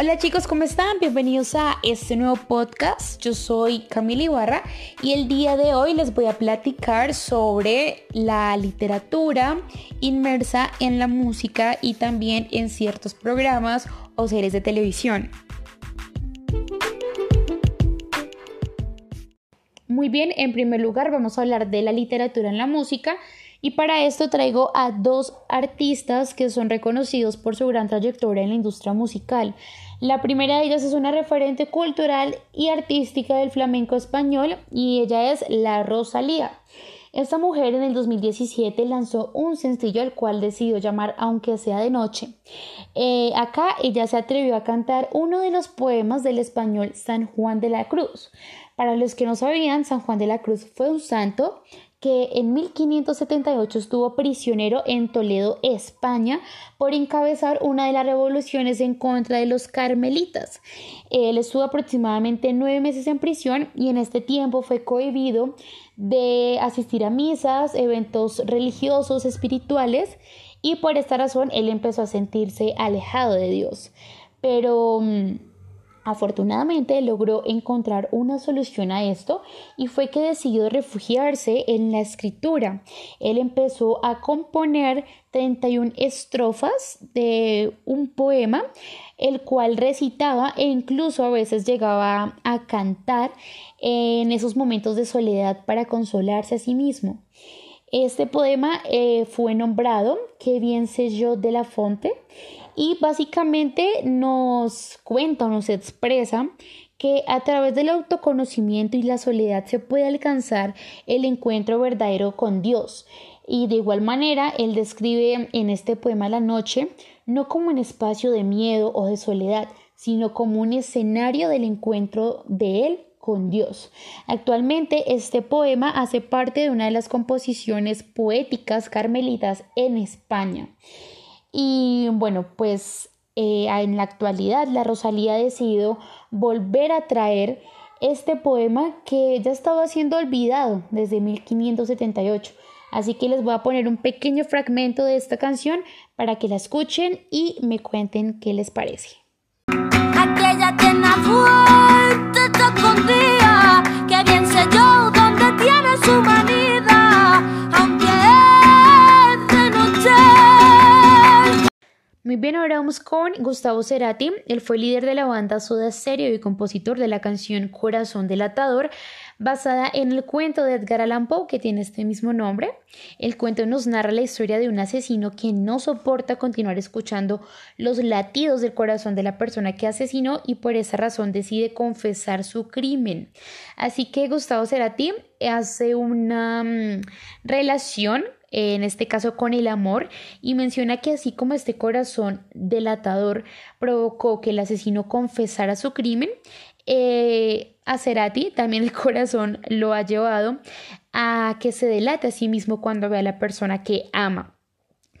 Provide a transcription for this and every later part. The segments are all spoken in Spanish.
Hola chicos, ¿cómo están? Bienvenidos a este nuevo podcast. Yo soy Camila Ibarra y el día de hoy les voy a platicar sobre la literatura inmersa en la música y también en ciertos programas o series de televisión. Muy bien, en primer lugar vamos a hablar de la literatura en la música y para esto traigo a dos artistas que son reconocidos por su gran trayectoria en la industria musical. La primera de ellas es una referente cultural y artística del flamenco español y ella es la Rosalía. Esta mujer en el 2017 lanzó un sencillo al cual decidió llamar Aunque sea de noche. Eh, acá ella se atrevió a cantar uno de los poemas del español San Juan de la Cruz. Para los que no sabían, San Juan de la Cruz fue un santo que en 1578 estuvo prisionero en Toledo, España, por encabezar una de las revoluciones en contra de los carmelitas. Él estuvo aproximadamente nueve meses en prisión y en este tiempo fue cohibido de asistir a misas, eventos religiosos, espirituales, y por esta razón él empezó a sentirse alejado de Dios. Pero mm, Afortunadamente logró encontrar una solución a esto y fue que decidió refugiarse en la escritura. Él empezó a componer 31 estrofas de un poema, el cual recitaba e incluso a veces llegaba a cantar en esos momentos de soledad para consolarse a sí mismo. Este poema eh, fue nombrado Que bien sé yo de la fonte y básicamente nos cuenta o nos expresa que a través del autoconocimiento y la soledad se puede alcanzar el encuentro verdadero con Dios. Y de igual manera, él describe en este poema La noche no como un espacio de miedo o de soledad, sino como un escenario del encuentro de él con Dios. Actualmente este poema hace parte de una de las composiciones poéticas carmelitas en España. Y bueno, pues eh, en la actualidad la Rosalía ha decidido volver a traer este poema que ya estaba siendo olvidado desde 1578. Así que les voy a poner un pequeño fragmento de esta canción para que la escuchen y me cuenten qué les parece. Aquella que bien sé bien, ahora vamos con Gustavo Cerati. Él fue líder de la banda Soda Stereo y compositor de la canción Corazón Delatador, basada en el cuento de Edgar Allan Poe que tiene este mismo nombre. El cuento nos narra la historia de un asesino que no soporta continuar escuchando los latidos del corazón de la persona que asesinó y por esa razón decide confesar su crimen. Así que Gustavo Cerati hace una mm, relación en este caso con el amor, y menciona que así como este corazón delatador provocó que el asesino confesara su crimen, eh, a Cerati también el corazón lo ha llevado a que se delate a sí mismo cuando ve a la persona que ama.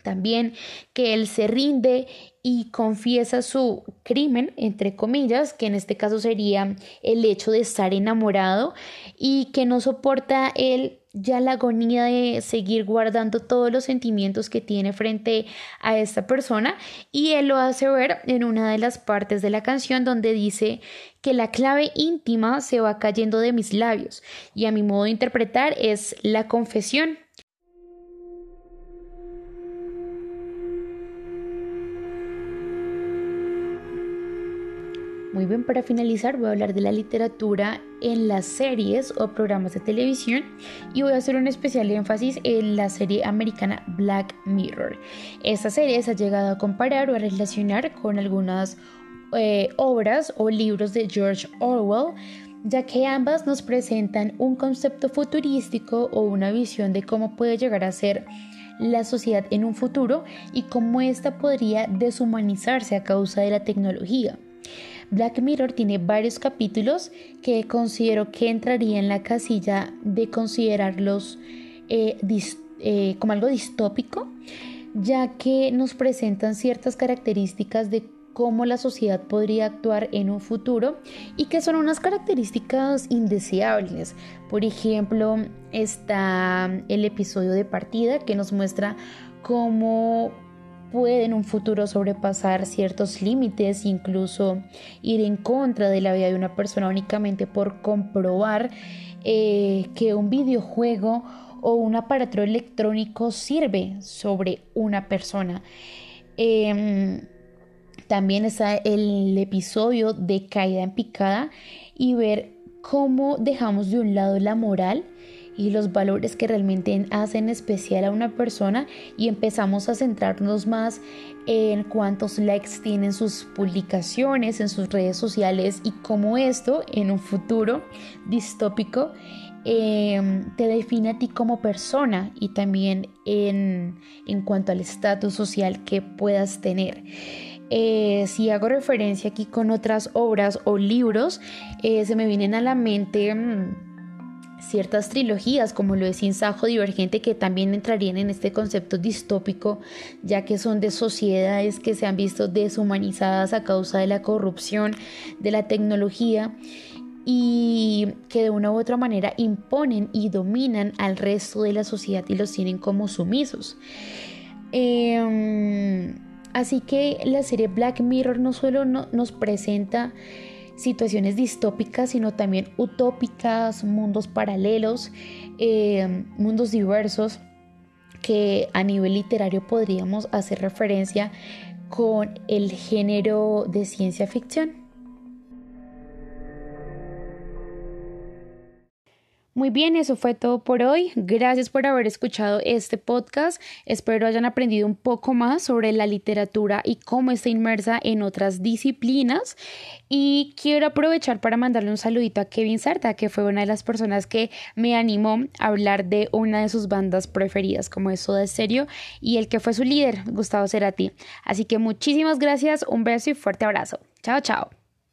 También que él se rinde y confiesa su crimen, entre comillas, que en este caso sería el hecho de estar enamorado y que no soporta él ya la agonía de seguir guardando todos los sentimientos que tiene frente a esta persona. Y él lo hace ver en una de las partes de la canción donde dice que la clave íntima se va cayendo de mis labios. Y a mi modo de interpretar es la confesión Muy bien, para finalizar voy a hablar de la literatura en las series o programas de televisión y voy a hacer un especial énfasis en la serie americana Black Mirror. Esta serie se ha llegado a comparar o a relacionar con algunas eh, obras o libros de George Orwell ya que ambas nos presentan un concepto futurístico o una visión de cómo puede llegar a ser la sociedad en un futuro y cómo ésta podría deshumanizarse a causa de la tecnología. Black Mirror tiene varios capítulos que considero que entraría en la casilla de considerarlos eh, eh, como algo distópico, ya que nos presentan ciertas características de cómo la sociedad podría actuar en un futuro y que son unas características indeseables. Por ejemplo, está el episodio de partida que nos muestra cómo puede en un futuro sobrepasar ciertos límites, incluso ir en contra de la vida de una persona únicamente por comprobar eh, que un videojuego o un aparato electrónico sirve sobre una persona. Em, también está el episodio de caída en picada y ver cómo dejamos de un lado la moral y los valores que realmente hacen especial a una persona y empezamos a centrarnos más en cuántos likes tienen sus publicaciones en sus redes sociales y cómo esto en un futuro distópico em, te define a ti como persona y también en, cuanto al estatus social que puedas tener. Eh, si hago referencia aquí con otras obras o libros, eh, se me vienen a la mente... Mm, ciertas trilogías como lo de Sajo Divergente que también entrarían en este concepto distópico ya que son de sociedades que se han visto deshumanizadas a causa de la corrupción de la tecnología y que de una u otra manera imponen y dominan al resto de la sociedad y los tienen como sumisos. Em, así que la serie Black Mirror no solo nos presenta situaciones distópicas, sino también utópicas, mundos paralelos, eh, mundos diversos que a nivel literario podríamos hacer referencia con el género de ciencia ficción. Muy bien, eso fue todo por hoy. Gracias por haber escuchado este podcast. Espero hayan aprendido un poco más sobre la literatura y cómo está inmersa en otras disciplinas. Y quiero aprovechar para mandarle un saludito a Kevin Sarta, que fue una de las personas que me animó a hablar de una de sus bandas preferidas, como es Soda Stereo, y el que fue su líder, Gustavo Cerati. Así que muchísimas gracias, un beso y fuerte abrazo. Chao, chao.